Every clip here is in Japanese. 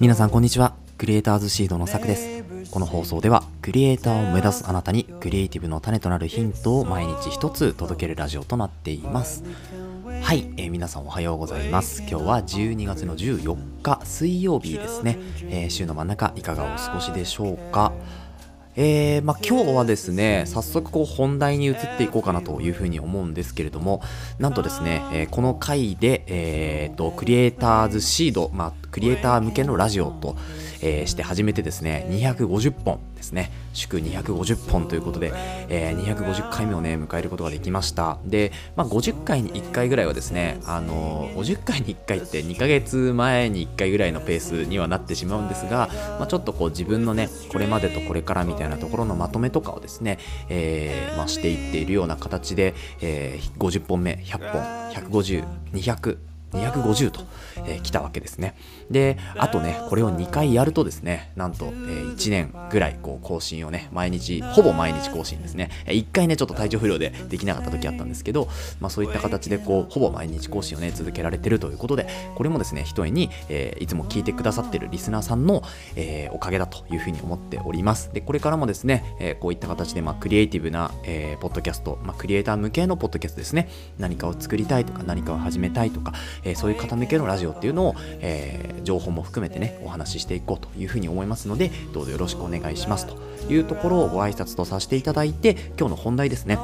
皆さんこんにちは。クリエイターズシードのさくです。この放送ではクリエイターを目指すあなたにクリエイティブの種となるヒントを毎日一つ届けるラジオとなっています。はい、えー皆さんおはようございます。今日は12月の14日水曜日ですね、えー週の真ん中いかがお過ごしでしょうか？えーまあ、今日はですね早速こう本題に移っていこうかなというふうに思うんですけれどもなんとですね、えーこの回で、えーとクリエイターズシード、まあ、クリエイター向けのラジオと、えーして始めてですね250本ですね。祝250本ということで、えー250回目をね迎えることができました。で、まあ、50回に1回ぐらいはですねあのー50回に1回って2ヶ月前に1回ぐらいのペースにはなってしまうんですが、まあ、ちょっとこう自分のねこれまでとこれからみたいなところのまとめとかをですね、えーまあ、していっているような形で、えー50本目100本150200 250と、えー来たわけですね。で、あとね、これを2回やるとですね、なんと、えー1年ぐらいこう更新をね、毎日、ほぼ毎日更新ですね。え1回ね、ちょっと体調不良でできなかった時あったんですけど、まあそういった形でこう、ほぼ毎日更新をね、続けられてるということで、これもですね、ひとえに、えーいつも聞いてくださってるリスナーさんの、えーおかげだというふうに思っております。で、これからもですね、えーこういった形で、まあ、クリエイティブな、えーポッドキャスト、まあ、クリエイター向けのポッドキャストですね、何かを作りたいとか、何かを始めたいとか、えーそういう方向けのラジオっていうのを、えー情報も含めてね、お話ししていこうというふうに思いますので、どうぞよろしくお願いしますというところをご挨拶とさせていただいて、今日の本題ですね。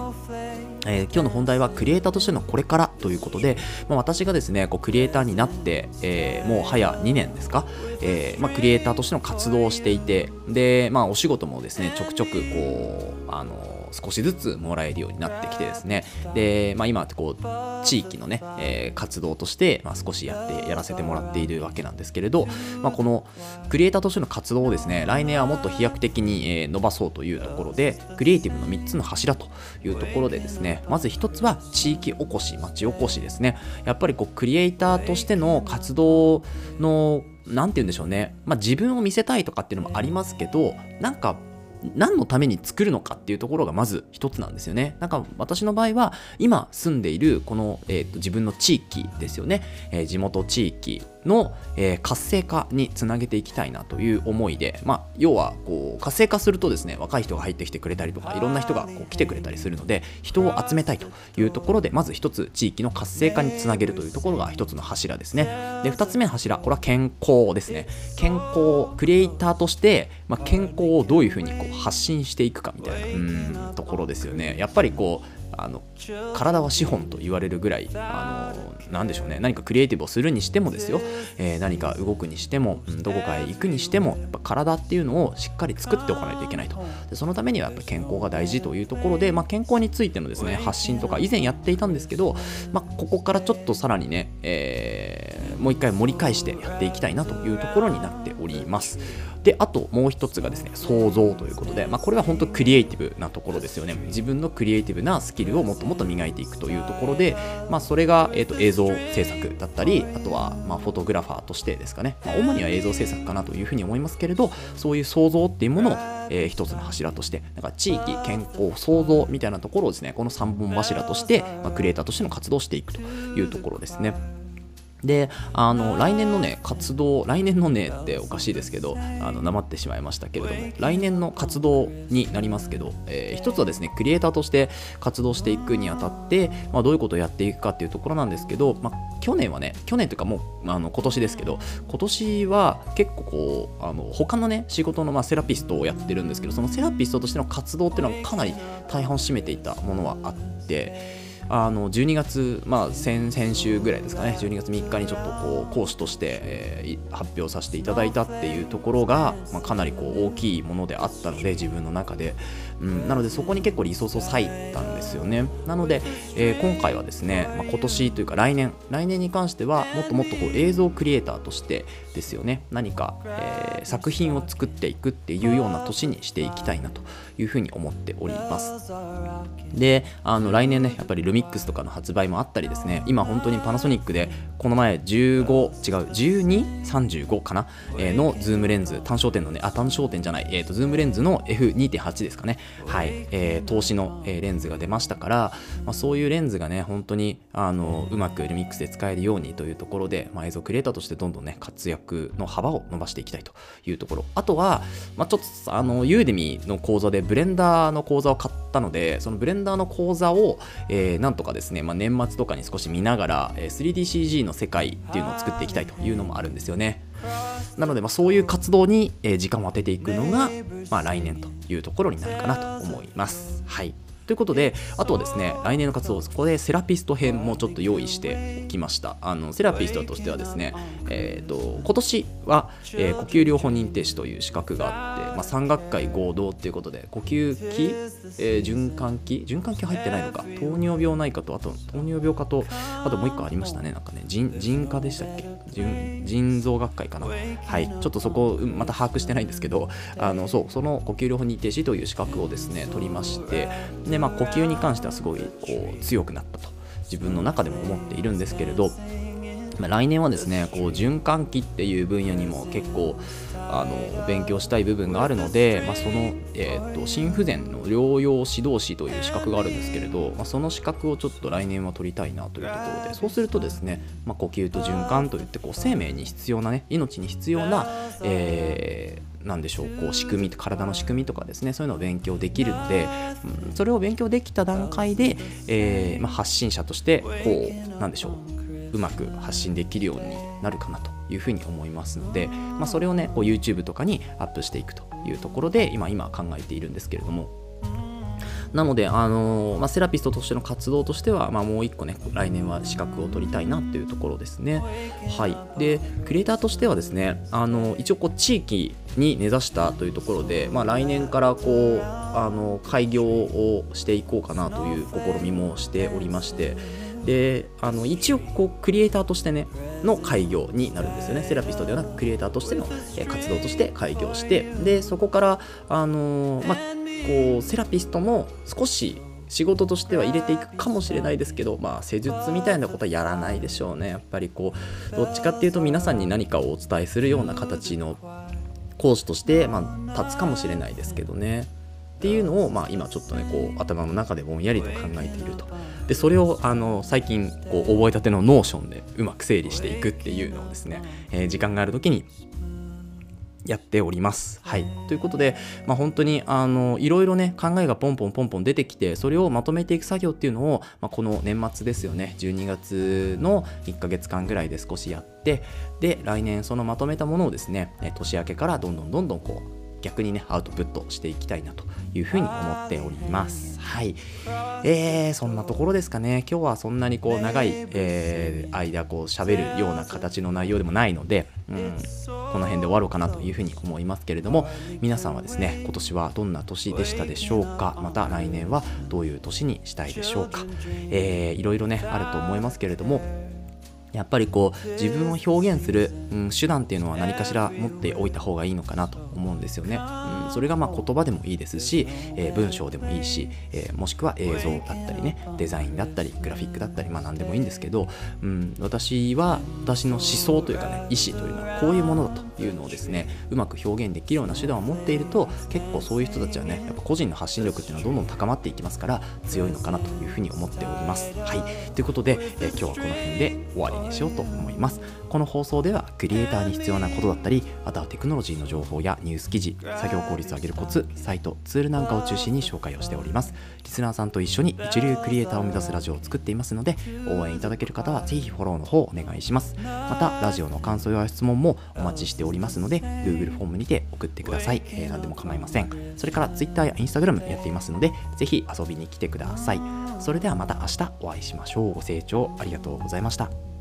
えー今日の本題はクリエイターとしてのこれからということで、まあ、私がですねこうクリエイターになって、えーもう早2年ですか、えーまあ、クリエイターとしての活動をしていてで、まあ、お仕事もですねちょくちょくこうあの少しずつもらえるようになってきてですね。で、まあ、今こう地域のね、えー活動として、まあ、少しやってやらせてもらっているわけなんですけれど、まあ、このクリエイターとしての活動をですね来年はもっと飛躍的に、えー伸ばそうというところでクリエイティブの3つの柱というところでですねまず1つは地域おこし町おこしですね。やっぱりこうクリエイターとしての活動のなんて言うんでしょうね、まあ、自分を見せたいとかっていうのもありますけどなんか何のために作るのかっていうところがまず一つなんですよね。なんか私の場合は今住んでいるこの、えーと自分の地域ですよね、えー地元地域の、えー活性化につなげていきたいなという思いで、まあ、要はこう活性化するとですね若い人が入ってきてくれたりとかいろんな人がこう来てくれたりするので人を集めたいというところでまず一つ地域の活性化につなげるというところが一つの柱ですね。で二つ目の柱これは健康ですね。健康クリエイターとして、まあ、健康をどういうふうにこう発信していくかみたいなところですよね。やっぱりこうあの体は資本と言われるぐらいあのなんでしょうね。何かクリエイティブをするにしてもですよ、えー何か動くにしてもどこかへ行くにしてもやっぱ体っていうのをしっかり作っておかないといけないと。でそのためにはやっぱ健康が大事というところで、まあ、健康についてのですね発信とか以前やっていたんですけど、まあ、ここからちょっとさらにね、えーもう一回盛り返してやっていきたいなというところになっております。であともう一つがですね創造ということで、まあ、これは本当クリエイティブなところですよね。自分のクリエイティブなスキルをもっともっと磨いていくというところで、まあ、それが、えー、と映像制作だったりあとは、まあ、フォトグラファーとしてですかね、まあ、主には映像制作かなというふうに思いますけれどそういう創造っていうものを、えー一つの柱としてなんか地域健康創造みたいなところをですねこの3本柱として、まあ、クリエイターとしての活動をしていくというところですね。であの来年のね活動来年のねっておかしいですけどあのなまってしまいましたけれども来年の活動になりますけど、えー一つはですねクリエイターとして活動していくにあたって、まあ、どういうことをやっていくかっていうところなんですけど、まあ、去年はね去年というかもうあの今年ですけど今年は結構こうあの他のね仕事のまあセラピストをやってるんですけどそのセラピストとしての活動っていうのはかなり大半を占めていたものはあって。あの12月、まあ、先々週ぐらいですかね、12月3日にちょっとこう講師として、えー発表させていただいたっていうところが、まあ、かなりこう大きいものであったので、自分の中で、うん、なのでそこに結構リソースを割いたんですよね。なので、えー今回はですね、まあ、今年というか来年、来年に関してはもっともっとこう映像クリエイターとしてですよね、何か、えー作品を作っていくっていうような年にしていきたいなというふうに思っております。であの来年ねやっぱり LUMIX とかの発売もあったりですね。今本当にパナソニックでこの前15違う1235かな、えー、のズームレンズ単焦点のねあ単焦点じゃない、えーと、ズームレンズの F2.8 ですかね。はい、えー、投資の、えー、レンズが出ましたから、まあ、そういうレンズがね本当にあのうまく LUMIX で使えるようにというところで、まあ、映像クリエイターとしてどんどんね活躍の幅を伸ばしていきたいというところ。あとは、まあ、ちょっとあのユーデミの講座でブレンダーの講座を買ったのでそのブレンダーの講座を、えー、なんとかですね、まあ、年末とかに少し見ながら、え、3DCG の世界っていうのを作っていきたいというのもあるんですよね。なので、まあ、そういう活動に、時間を当てていくのが、まあ、来年というところになるかなと思います。はい。ということで、あとはですね、来年の活動、そこでセラピスト編もちょっと用意しておきました。あのセラピストとしてはですね、えーと、今年は、えー、呼吸療法認定士という資格があって、まあ、3学会合同ということで、呼吸器、えー、循環器、循環器入ってないのか、糖尿病内科と、あと糖尿病科と、あともう1個ありましたね、なんかね、腎腎科でしたっけ？腎臓学会かな。はい、ちょっとそこ、また把握してないんですけど、あのそうその呼吸療法認定士という資格をですね、取りまして、で、まあ、呼吸に関してはすごいこう強くなったと自分の中でも思っているんですけれど、来年はですねこう循環器っていう分野にも結構あの勉強したい部分があるので、まあ、その、えーと、心不全の療養指導士という資格があるんですけれど、まあ、その資格をちょっと来年は取りたいなというところでそうするとですね、まあ、呼吸と循環といってこう生命に必要なね命に必要な、えーなんでしょうこう仕組み体の仕組みとかですねそういうのを勉強できるので、うん、それを勉強できた段階で、えー、まあ、発信者としてこうなんでしょううまく発信できるようになるかなというふうに思いますので、まあ、それをねこう YouTube とかにアップしていくというところで今今考えているんですけれどもなので、あのー、まあ、セラピストとしての活動としては、まあ、もう一個ね、来年は資格を取りたいなというところですね。はい。で、クリエイターとしてはですね、あのー、一応こう、地域に根ざしたというところで、まあ、来年からこう、あのー、開業をしていこうかなという試みもしておりまして、であの一応こうクリエイターとしてねの開業になるんですよね。セラピストではなくクリエイターとしての活動として開業してでそこからあのまあこうセラピストも少し仕事としては入れていくかもしれないですけど、まあ、施術みたいなことはやらないでしょうね。やっぱりこうどっちかっていうと皆さんに何かをお伝えするような形の講師として、まあ、立つかもしれないですけどね。っていうのを、まあ、今ちょっとねこう頭の中でぼんやりと考えているとでそれをあの最近こう覚えたての Notion でうまく整理していくっていうのをですね、えー、時間がある時にやっております。はい。ということで、まあ、本当に、あの、いろいろね、考えがポンポンポンポン出てきて、それをまとめていく作業っていうのを、まあ、この年末ですよね、12月の1ヶ月間ぐらいで少しやって、で、来年そのまとめたものをですね、年明けからどんどんどんどんこう、逆にね、アウトプットしていきたいなというふうに思っております。はい。えー、そんなところですかね。今日はそんなにこう長い、えー、間こう喋るような形の内容でもないので、うん、この辺で終わろうかなというふうに思いますけれども、皆さんはですね、今年はどんな年でしたでしょうか？また来年はどういう年にしたいでしょうか？えー、いろいろね、あると思いますけれども、やっぱりこう自分を表現する、うん、手段っていうのは何かしら持っておいた方がいいのかなと思うんですよね。うん、それがまあ言葉でもいいですし、えー、文章でもいいし、えー、もしくは映像だったりねデザインだったりグラフィックだったりまあ何でもいいんですけど、うん、私は私の思想というかね意思というのはこういうものだというのをですねうまく表現できるような手段を持っていると結構そういう人たちはねやっぱ個人の発信力っていうのはどんどん高まっていきますから強いのかなというふうに思っております。はいということで、えー、今日はこの辺で終わりにしようと思います。この放送ではクリエイターに必要なことだったり、あとはテクノロジーの情報やニュース記事、作業効率を上げるコツ、サイト、ツールなんかを中心に紹介をしております。リスナーさんと一緒に一流クリエイターを目指すラジオを作っていますので、応援いただける方はぜひフォローの方お願いします。また、ラジオの感想や質問もお待ちしておりますので、Google フォームにて送ってください。えー、何でも構いません。それから Twitter や Instagram やっていますので、ぜひ遊びに来てください。それではまた明日お会いしましょう。ご清聴ありがとうございました。